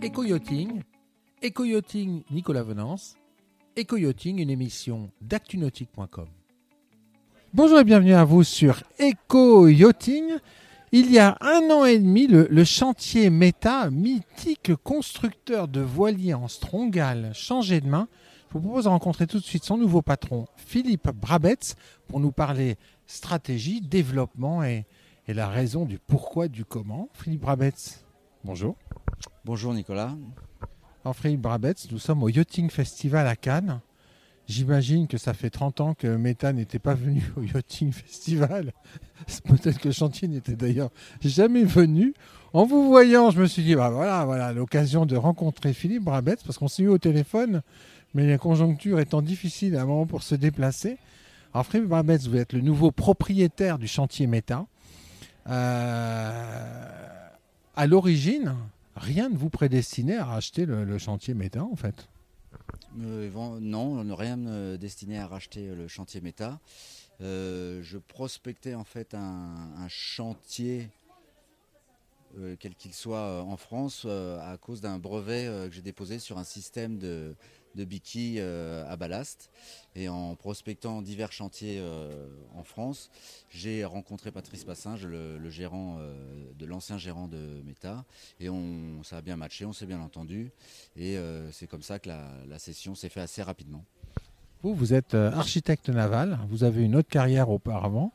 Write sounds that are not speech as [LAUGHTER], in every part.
Éco-yachting, Éco-yachting Nicolas Venance, Éco-yachting, une émission d'actunautique.com. Bonjour et bienvenue à vous sur Éco-yachting. Il y a un an et demi, le, chantier Meta, mythique constructeur de voiliers en strongal, changeait de main. Je vous propose de rencontrer tout de suite son nouveau patron, Philippe Brabetz, pour nous parler stratégie, développement et, et la raison du pourquoi, du comment. Philippe Brabetz, bonjour. Bonjour Nicolas. Philippe Brabetz, nous sommes au Yachting Festival à Cannes. J'imagine que ça fait 30 ans que Meta n'était pas venu au Yachting Festival. [LAUGHS] Peut-être que le chantier n'était d'ailleurs jamais venu. En vous voyant, je me suis dit, bah voilà, voilà l'occasion de rencontrer Philippe Brabetz, parce qu'on s'est eu au téléphone, mais la conjoncture étant difficile à un moment pour se déplacer. Alors Philippe Brabetz, vous êtes le nouveau propriétaire du chantier Meta. Euh, à l'origine, rien ne vous prédestinait à racheter le, chantier Meta, en fait. Euh, non, rien euh, destiné à racheter le chantier Meta. Euh, je prospectais en fait un chantier, euh, quel qu'il soit en France, euh, à cause d'un brevet que j'ai déposé sur un système de, de à ballast. Et en prospectant divers chantiers en France, j'ai rencontré Patrice Passinge, le, le gérant de l'ancien gérant de Meta, et on, ça a bien matché, on s'est bien entendu, et c'est comme ça que la, la session s'est faite assez rapidement. Vous, vous êtes architecte naval, vous avez une autre carrière auparavant.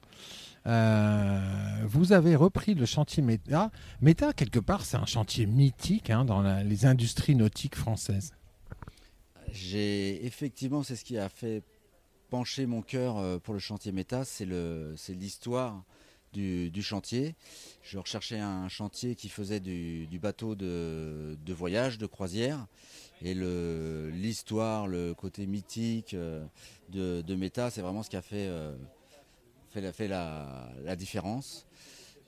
Euh, vous avez repris le chantier Meta. Meta, quelque part, c'est un chantier mythique hein, dans les industries nautiques françaises. J'ai effectivement, c'est ce qui a fait pencher mon cœur euh, pour le chantier Meta, c'est l'histoire du, chantier. Je recherchais un chantier qui faisait du, bateau de, voyage, de croisière. Et l'histoire, le, côté mythique euh, de, Meta, c'est vraiment ce qui a fait, fait, la, fait la, différence.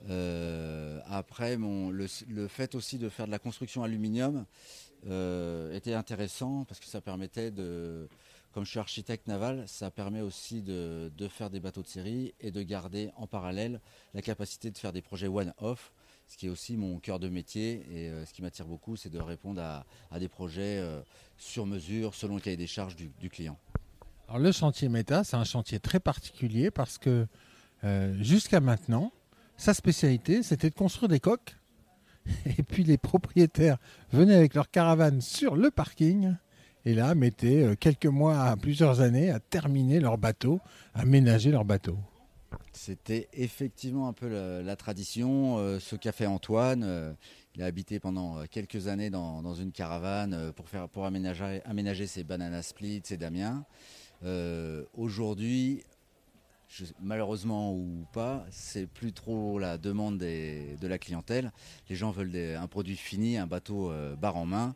Euh, après, le, fait aussi de faire de la construction aluminium euh, était intéressant parce que ça permettait de, comme je suis architecte naval, ça permet aussi de, faire des bateaux de série et de garder en parallèle la capacité de faire des projets one-off, ce qui est aussi mon cœur de métier et euh, ce qui m'attire beaucoup, c'est de répondre à, des projets sur mesure selon le cahier des charges du client. Le chantier Meta, c'est un chantier très particulier parce que euh, jusqu'à maintenant, sa spécialité, c'était de construire des coques. [LAUGHS] Et puis les propriétaires venaient avec leur caravane sur le parking et là mettaient quelques mois à plusieurs années à terminer leur bateau, à ménager leur bateau. C'était effectivement un peu la, tradition, euh, ce qu'a fait Antoine. Euh, il a habité pendant quelques années dans, une caravane euh, pour, faire, pour aménager, aménager ses banana splits, ses damiens. Aujourd'hui, je, malheureusement ou pas, c'est plus trop la demande de la clientèle. Les gens veulent un produit fini, un bateau euh, barre en main.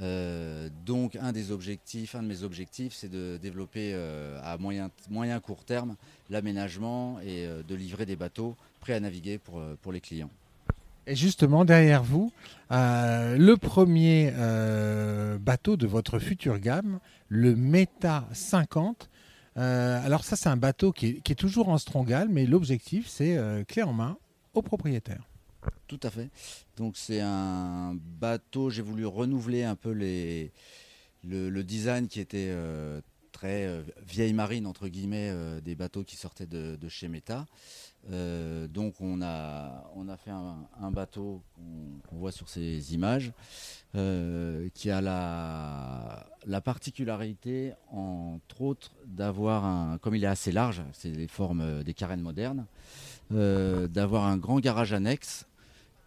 Euh, donc un des objectifs, un de mes objectifs, c'est de développer euh, à moyen, moyen court terme l'aménagement et euh, de livrer des bateaux prêts à naviguer pour les clients. Et justement, derrière vous, euh, le premier euh, bateau de votre future gamme, le Meta 50, euh, alors ça, c'est un bateau qui est, toujours en strongal, mais l'objectif, c'est clé en main au propriétaire. Tout à fait. Donc c'est un bateau, j'ai voulu renouveler un peu les, le, le design qui était euh, vieille marine, entre guillemets, euh, des bateaux qui sortaient de, chez Meta. donc on a, on a fait un, bateau qu'on qu voit sur ces images, qui a la, la particularité, entre autres, d'avoir un, comme il est assez large, c'est les formes des carènes modernes, euh, d'avoir un grand garage annexe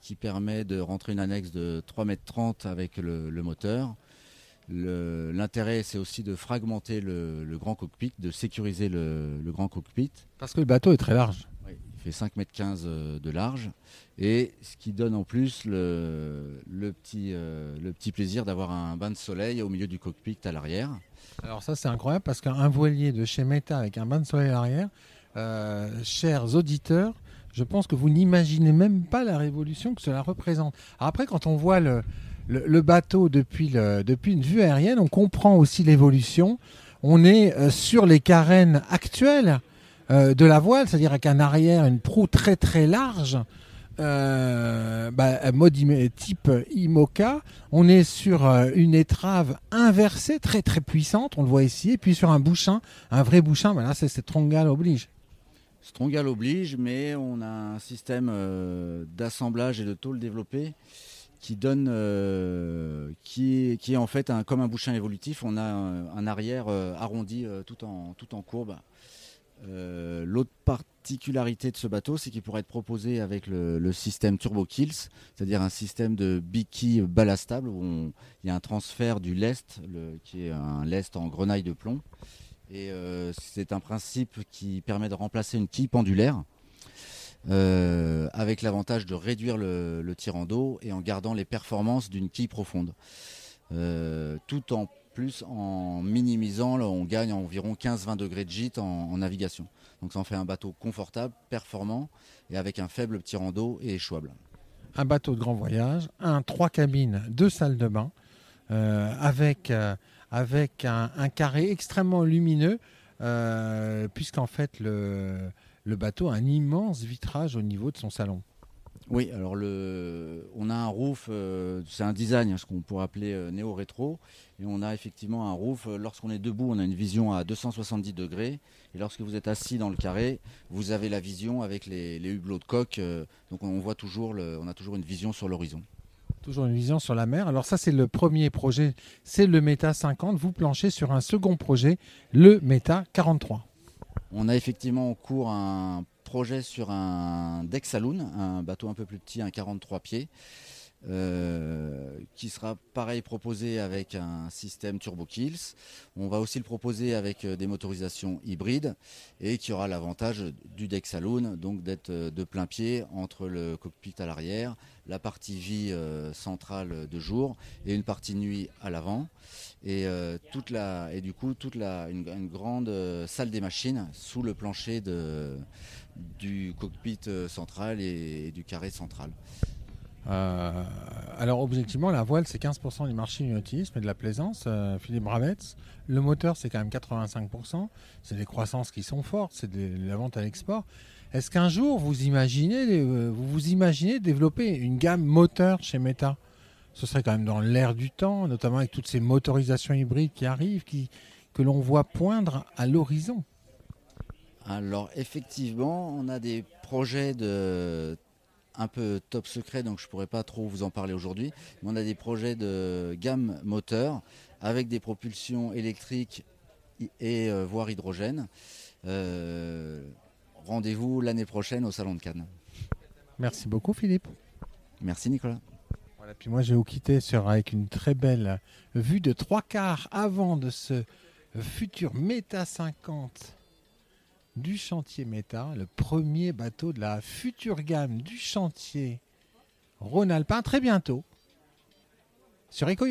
qui permet de rentrer une annexe de 3,30 m avec le moteur. L'intérêt, c'est aussi de fragmenter le, le, grand cockpit, de sécuriser le, le, grand cockpit. Parce que le bateau est très large. Oui, il fait 5,15 m de large. Et ce qui donne en plus le, le, petit, euh, le petit plaisir d'avoir un bain de soleil au milieu du cockpit à l'arrière. Alors ça, c'est incroyable parce qu'un voilier de chez Meta avec un bain de soleil à l'arrière, euh, chers auditeurs, je pense que vous n'imaginez même pas la révolution que cela représente. Alors après, quand on voit le, le, bateau depuis, une vue aérienne, on comprend aussi l'évolution. On est euh, sur les carènes actuelles euh, de la voile, c'est-à-dire avec un arrière, une proue très très large. euh, bah, mode type IMOCA. On est sur une étrave inversée, très très puissante, on le voit ici, et puis sur un bouchin, un vrai bouchin, bah c'est Strongal oblige. Strongal oblige, mais on a un système d'assemblage et de tôle développé qui donne, est, qui, est, en fait comme un bouchin évolutif. On a un, arrière arrondi tout, en, tout en courbe. L'autre part particularité de ce bateau, c'est qu'il pourrait être proposé avec le, système Turbo Kills, c'est-à-dire un système de biquille ballastable où il y a un transfert du lest, qui est un lest en grenaille de plomb. Et euh, c'est un principe qui permet de remplacer une quille pendulaire. Euh, avec l'avantage de réduire le, tirant d'eau et en gardant les performances d'une quille profonde. Euh, tout en plus en minimisant, on gagne environ 15-20 degrés de gîte en, navigation. Donc ça en fait un bateau confortable, performant et avec un faible tirant d'eau et échouable. Un bateau de grand voyage, un trois cabines, deux salles de bain, euh, avec, avec un, carré extrêmement lumineux, puisqu'en fait le, le bateau a un immense vitrage au niveau de son salon. Oui, alors le, on a un roof, euh, c'est un design, ce qu'on pourrait appeler euh, néo-rétro, et on a effectivement un roof, euh, lorsqu'on est debout, on a une vision à 270 degrés, et lorsque vous êtes assis dans le carré, vous avez la vision avec les, hublots de coque, donc on voit toujours, le, on a toujours une vision sur l'horizon. Toujours une vision sur la mer. Alors ça c'est le premier projet, c'est le Meta 50, vous planchez sur un second projet, le Meta 43. On a effectivement en cours un projet sur un deck saloon, un bateau un peu plus petit, un 43 pieds, euh, qui sera pareil proposé avec un système Turbo Kills. On va aussi le proposer avec euh, des motorisations hybrides et qui aura l'avantage du deck saloon, donc d'être euh, de plein pied entre le cockpit à l'arrière, la partie vie centrale de jour et une partie nuit à l'avant. Et, du coup, toute la, une, grande salle des machines sous le plancher du cockpit central et du carré central. Euh, alors objectivement, la voile, c'est 15% du marché du nautisme et de la plaisance, euh, Philippe Bravetz. Le moteur, c'est quand même 85%. C'est des croissances qui sont fortes, c'est de la vente à l'export. Est-ce qu'un jour, vous imaginez, euh, vous vous imaginez développer une gamme moteur chez Meta? Ce serait quand même dans l'air du temps, notamment avec toutes ces motorisations hybrides qui arrivent, qui, que l'on voit poindre à l'horizon. Alors effectivement, on a des projets de un peu top secret, donc je ne pourrais pas trop vous en parler aujourd'hui. Mais on a des projets de gamme moteur avec des propulsions électriques et euh, voire hydrogène. Euh, rendez-vous l'année prochaine au Salon de Cannes. Merci beaucoup Philippe. Merci Nicolas. Voilà, puis moi je vais vous quitter sur, avec une très belle vue de trois quarts avant de ce futur Meta 50 du chantier Meta, le premier bateau de la future gamme du chantier Rhône-Alpin, très bientôt, sur Eco.